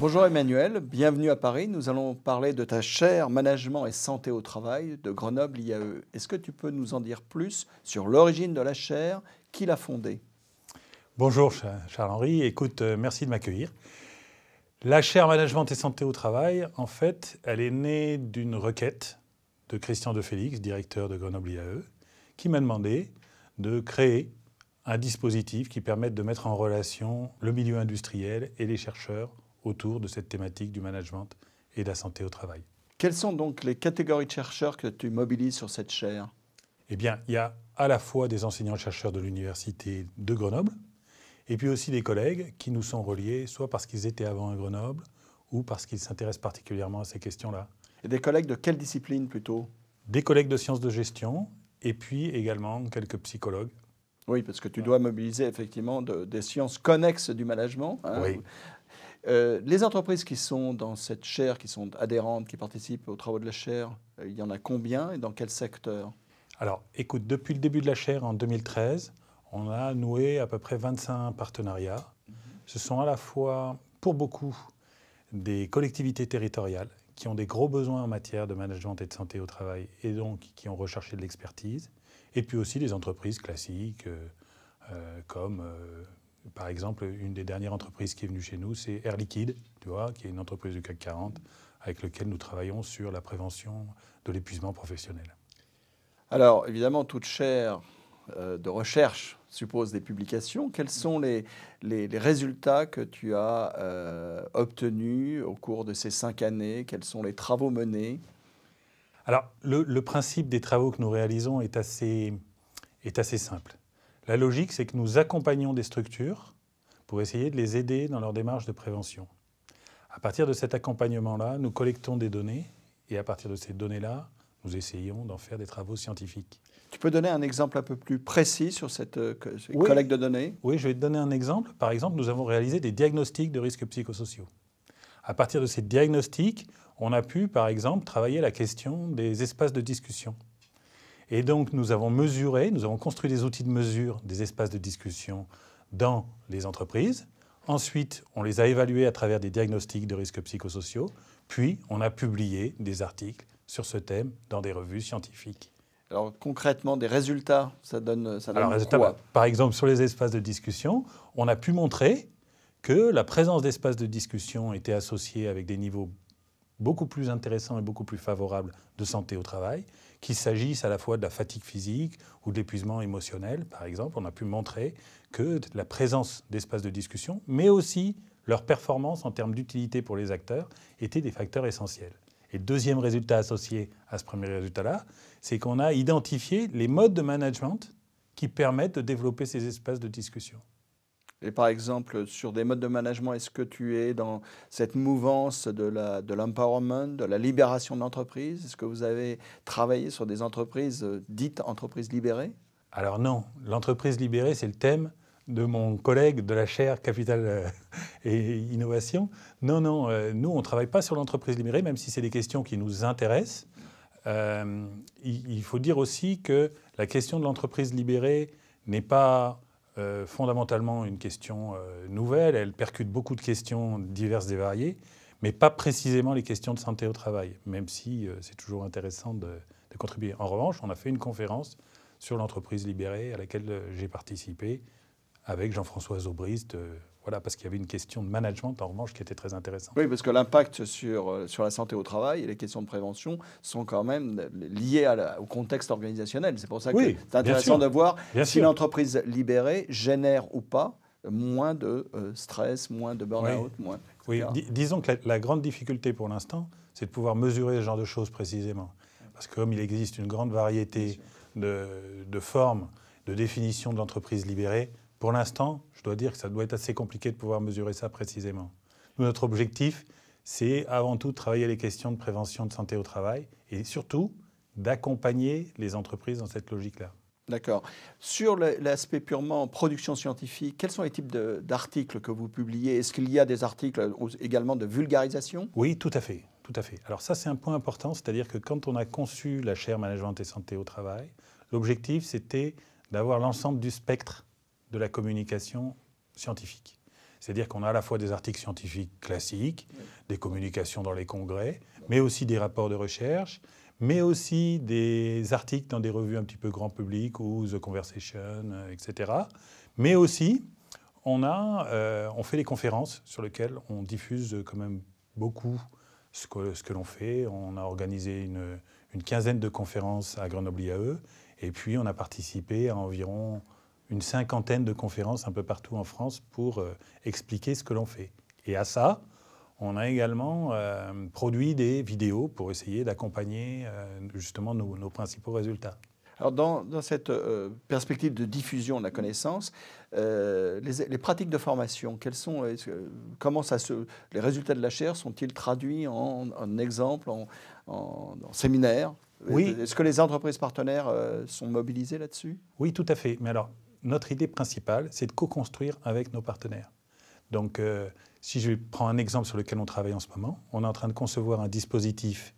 Bonjour Emmanuel, bienvenue à Paris. Nous allons parler de ta chaire Management et Santé au Travail de Grenoble IAE. Est-ce que tu peux nous en dire plus sur l'origine de la chaire, qui l'a fondée? Bonjour Charles-Henri, écoute, euh, merci de m'accueillir. La chaire Management et Santé au Travail, en fait, elle est née d'une requête de Christian de Félix, directeur de Grenoble IAE, qui m'a demandé de créer un dispositif qui permette de mettre en relation le milieu industriel et les chercheurs autour de cette thématique du management et de la santé au travail. Quelles sont donc les catégories de chercheurs que tu mobilises sur cette chaire? Eh bien, il y a à la fois des enseignants-chercheurs de l'Université de Grenoble, et puis aussi des collègues qui nous sont reliés, soit parce qu'ils étaient avant à Grenoble, ou parce qu'ils s'intéressent particulièrement à ces questions-là. Et des collègues de quelle discipline plutôt? Des collègues de sciences de gestion, et puis également quelques psychologues. Oui, parce que tu dois mobiliser effectivement des sciences connexes du management. Hein, oui. Euh, les entreprises qui sont dans cette chaire, qui sont adhérentes, qui participent aux travaux de la chaire, euh, il y en a combien et dans quel secteur? Alors, écoute, depuis le début de la chaire en 2013, on a noué à peu près 25 partenariats. Ce sont à la fois, pour beaucoup, des collectivités territoriales qui ont des gros besoins en matière de management et de santé au travail et donc qui ont recherché de l'expertise, et puis aussi des entreprises classiques euh, comme par exemple, une des dernières entreprises qui est venue chez nous, c'est Air Liquide, tu vois, qui est une entreprise du CAC 40, avec laquelle nous travaillons sur la prévention de l'épuisement professionnel. Alors, évidemment, toute chaire euh, de recherche suppose des publications. Quels sont les, les, résultats que tu as euh, obtenus au cours de ces cinq années? Quels sont les travaux menés? Alors, le, le, principe des travaux que nous réalisons est assez, est assez simple. La logique, c'est que nous accompagnons des structures pour essayer de les aider dans leur démarche de prévention. À partir de cet accompagnement-là, nous collectons des données et à partir de ces données-là, nous essayons d'en faire des travaux scientifiques. Tu peux donner un exemple un peu plus précis sur cette euh, collecte de données? Oui, je vais te donner un exemple. Par exemple, nous avons réalisé des diagnostics de risques psychosociaux. À partir de ces diagnostics, on a pu, par exemple, travailler la question des espaces de discussion. Et donc, nous avons mesuré, nous avons construit des outils de mesure des espaces de discussion dans les entreprises. Ensuite, on les a évalués à travers des diagnostics de risques psychosociaux. Puis, on a publié des articles sur ce thème dans des revues scientifiques. Alors concrètement, des résultats, ça donne, ça donne quoi bah, Par exemple, sur les espaces de discussion, on a pu montrer que la présence d'espaces de discussion était associée avec des niveaux beaucoup plus intéressants et beaucoup plus favorables de santé au travail, qu'il s'agisse à la fois de la fatigue physique ou de l'épuisement émotionnel, par exemple. On a pu montrer que la présence d'espaces de discussion, mais aussi leur performance en termes d'utilité pour les acteurs, étaient des facteurs essentiels. Et deuxième résultat associé à ce premier résultat-là, c'est qu'on a identifié les modes de management qui permettent de développer ces espaces de discussion. Et par exemple, sur des modes de management, est-ce que tu es dans cette mouvance de l'empowerment, de, de la libération de l'entreprise? Est-ce que vous avez travaillé sur des entreprises euh, dites entreprises libérées? Alors non, l'entreprise libérée, c'est le thème de mon collègue de la chaire Capital euh, et Innovation. Non, non, euh, nous, on ne travaille pas sur l'entreprise libérée, même si c'est des questions qui nous intéressent. il, faut dire aussi que la question de l'entreprise libérée n'est pas euh, fondamentalement une question euh, nouvelle. Elle percute beaucoup de questions diverses et variées, mais pas précisément les questions de santé au travail, même si euh, c'est toujours intéressant de, contribuer. En revanche, on a fait une conférence sur l'entreprise libérée à laquelle j'ai participé avec Jean-François Zobrist voilà, parce qu'il y avait une question de management, en revanche, qui était très intéressante. Oui, parce que l'impact sur, euh, sur la santé au travail et les questions de prévention sont quand même liées au contexte organisationnel. C'est pour ça que c'est intéressant de voir si l'entreprise libérée génère ou pas moins de euh, stress, moins de burn-out, oui. moins. Oui, disons que la, grande difficulté pour l'instant, c'est de pouvoir mesurer ce genre de choses précisément. Parce que comme il existe une grande variété de, de formes de définition de l'entreprise libérée, pour l'instant, je dois dire que ça doit être assez compliqué de pouvoir mesurer ça précisément. notre objectif, c'est avant tout de travailler les questions de prévention de santé au travail et surtout d'accompagner les entreprises dans cette logique-là. D'accord. Sur l'aspect purement production scientifique, quels sont les types d'articles que vous publiez? Est-ce qu'il y a des articles également de vulgarisation? Oui, tout à fait. Tout à fait. Alors ça, c'est un point important, c'est-à-dire que quand on a conçu la chaire Management et Santé au Travail, l'objectif, c'était d'avoir l'ensemble du spectre de la communication scientifique. C'est-à-dire qu'on a à la fois des articles scientifiques classiques, des communications dans les congrès, mais aussi des rapports de recherche, mais aussi des articles dans des revues un petit peu grand public ou The Conversation, euh, etc. Mais aussi, on, a, euh, on fait des conférences sur lesquelles on diffuse quand même beaucoup ce que, ce que l'on fait. On a organisé une, une, quinzaine de conférences à Grenoble IAE, et puis on a participé à environ une cinquantaine de conférences un peu partout en France pour euh, expliquer ce que l'on fait. Et à ça, on a également euh, produit des vidéos pour essayer d'accompagner euh, justement nos, principaux résultats. Alors dans, cette perspective de diffusion de la connaissance, les, pratiques de formation, quelles sont, comment ça se, les résultats de la chaire sont-ils traduits en, en exemples, en, en, en séminaires oui. Est-ce que les entreprises partenaires sont mobilisées là-dessus? Oui, tout à fait. Mais alors, notre idée principale, c'est de co-construire avec nos partenaires. Donc, euh, si je prends un exemple sur lequel on travaille en ce moment, on est en train de concevoir un dispositif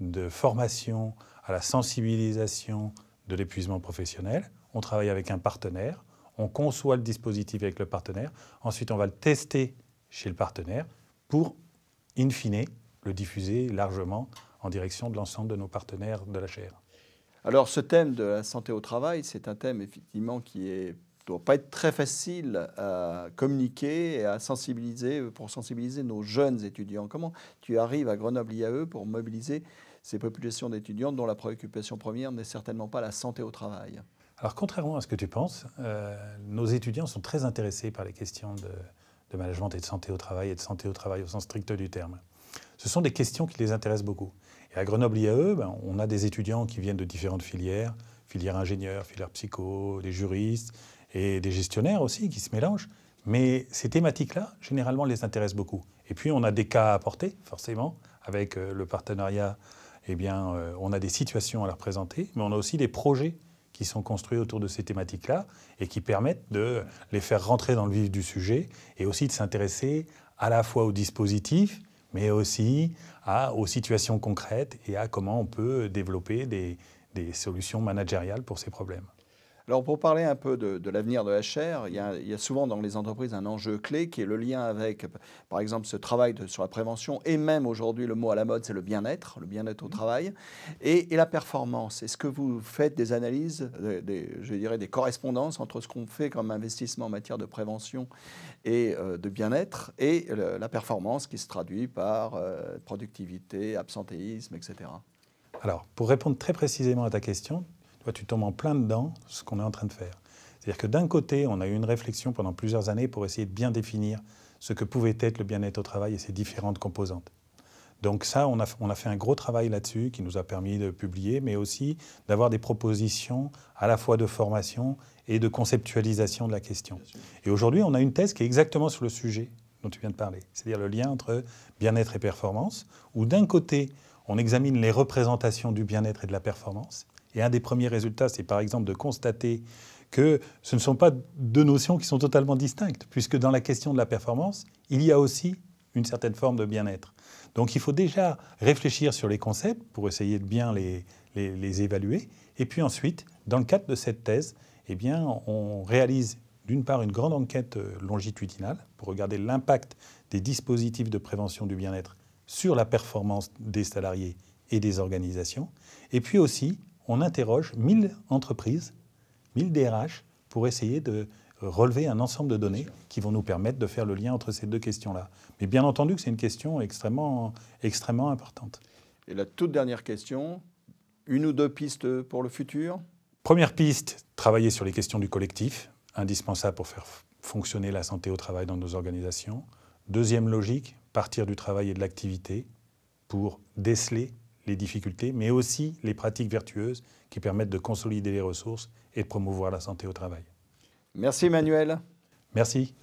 de formation à la sensibilisation de l'épuisement professionnel. On travaille avec un partenaire, on conçoit le dispositif avec le partenaire, ensuite on va le tester chez le partenaire pour, in fine, le diffuser largement en direction de l'ensemble de nos partenaires de la chaire. Alors ce thème de la santé au travail, c'est un thème effectivement qui ne doit pas être très facile à communiquer et à sensibiliser pour sensibiliser nos jeunes étudiants. Comment tu arrives à Grenoble IAE pour mobiliser ces populations d'étudiants dont la préoccupation première n'est certainement pas la santé au travail? Alors contrairement à ce que tu penses, euh, nos étudiants sont très intéressés par les questions de management et de santé au travail et de santé au travail au sens strict du terme. Ce sont des questions qui les intéressent beaucoup. Et à Grenoble IAE, ben, on a des étudiants qui viennent de différentes filières, filière ingénieur, filière psycho, des juristes et des gestionnaires aussi qui se mélangent. Mais ces thématiques-là, généralement, les intéressent beaucoup. Et puis, on a des cas à apporter, forcément, avec euh, le partenariat. Eh bien, euh, on a des situations à leur présenter, mais on a aussi des projets qui sont construits autour de ces thématiques-là et qui permettent de les faire rentrer dans le vif du sujet et aussi de s'intéresser à la fois au dispositif, mais aussi aux situations concrètes et à comment on peut développer des, solutions managériales pour ces problèmes. Alors pour parler un peu de, l'avenir de HR, il y, a, il y, a, souvent dans les entreprises un enjeu clé qui est le lien avec, par exemple, ce travail sur la prévention et même aujourd'hui le mot à la mode, c'est le bien-être, le bien-être au mmh. travail et, la performance. Est-ce que vous faites des analyses, des, je dirais des correspondances entre ce qu'on fait comme investissement en matière de prévention et euh, de bien-être et la performance qui se traduit par euh, productivité, absentéisme, etc. Alors, pour répondre très précisément à ta question, tu tombes en plein dedans ce qu'on est en train de faire. C'est-à-dire que d'un côté, on a eu une réflexion pendant plusieurs années pour essayer de bien définir ce que pouvait être le bien-être au travail et ses différentes composantes. Donc ça, on a, on a fait un gros travail là-dessus qui nous a permis de publier, mais aussi d'avoir des propositions à la fois de formation et de conceptualisation de la question. Et aujourd'hui, on a une thèse qui est exactement sur le sujet dont tu viens de parler, c'est-à-dire le lien entre bien-être et performance, où d'un côté, on examine les représentations du bien-être et de la performance, et un des premiers résultats, c'est par exemple de constater que ce ne sont pas deux notions qui sont totalement distinctes, puisque dans la question de la performance, il y a aussi une certaine forme de bien-être. Donc il faut déjà réfléchir sur les concepts pour essayer de bien les, évaluer. Et puis ensuite, dans le cadre de cette thèse, eh bien, on réalise d'une part une grande enquête euh, longitudinale pour regarder l'impact des dispositifs de prévention du bien-être sur la performance des salariés et des organisations. Et puis aussi, on interroge 1000 entreprises, 1000 DRH, pour essayer de relever un ensemble de données qui vont nous permettre de faire le lien entre ces deux questions-là. Mais bien entendu que c'est une question extrêmement, extrêmement importante. Et la toute dernière question, une ou deux pistes pour le futur? Première piste, travailler sur les questions du collectif, indispensable pour faire fonctionner la santé au travail dans nos organisations. Deuxième logique, partir du travail et de l'activité pour déceler les difficultés, mais aussi les pratiques vertueuses qui permettent de consolider les ressources et de promouvoir la santé au travail. Merci Emmanuel. Merci.